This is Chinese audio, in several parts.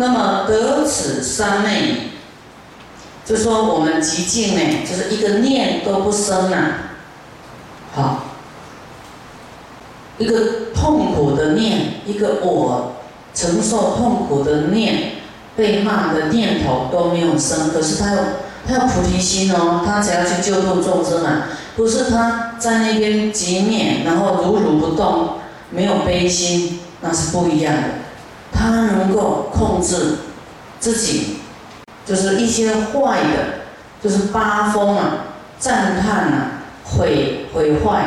那么得此三昧，就说我们极静呢，就是一个念都不生啊，好，一个痛苦的念，一个我承受痛苦的念，被骂的念头都没有生，可是他有他有菩提心哦，他只要去救度众生啊，不是他在那边极念，然后如如不动，没有悲心，那是不一样的。他能够控制自己，就是一些坏的，就是八风啊、赞叹啊、毁毁坏、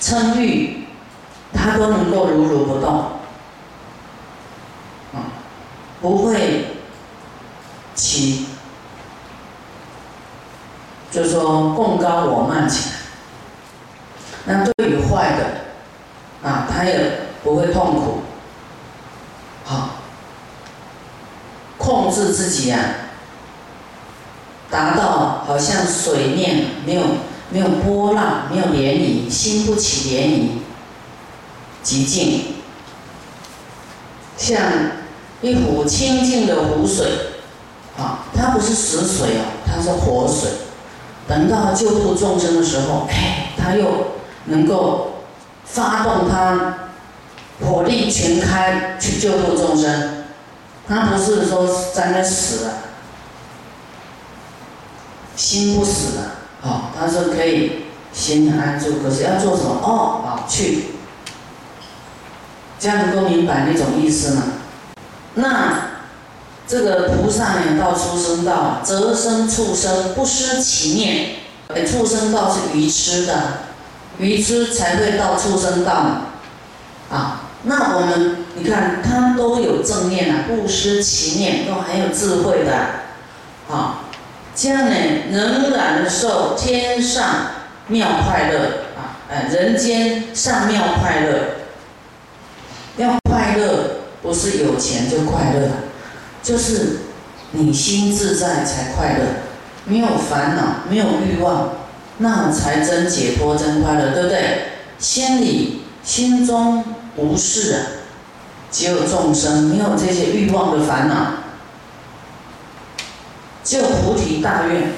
嗔欲，他都能够如如不动，啊，不会起，就是说共高我慢起来。那对于坏的，啊，他也不会痛苦。好，控制自己呀，达到好像水面没有没有波浪，没有涟漪，心不起涟漪，极静，像一壶清净的湖水，啊，它不是死水哦，它是活水。等到救度众生的时候，哎，它又能够发动它。火力全开去救度众生，他不是说在那死了，心不死了，哦，他说可以心安住，可是要做什么？哦，好，去，这样能够明白那种意思吗？那这个菩萨呢，到出生道，则生畜生，不失其念。畜生道是愚痴的，愚痴才会到畜生道，那我们你看，他都有正念啊，不失其念，都很有智慧的，啊，这样呢，仍然受天上妙快乐啊，呃，人间上妙快乐，要快乐不是有钱就快乐，就是你心自在才快乐，没有烦恼，没有欲望，那才真解脱，真快乐，对不对？心里心中。无事啊，只有众生，没有这些欲望的烦恼，只有菩提大愿。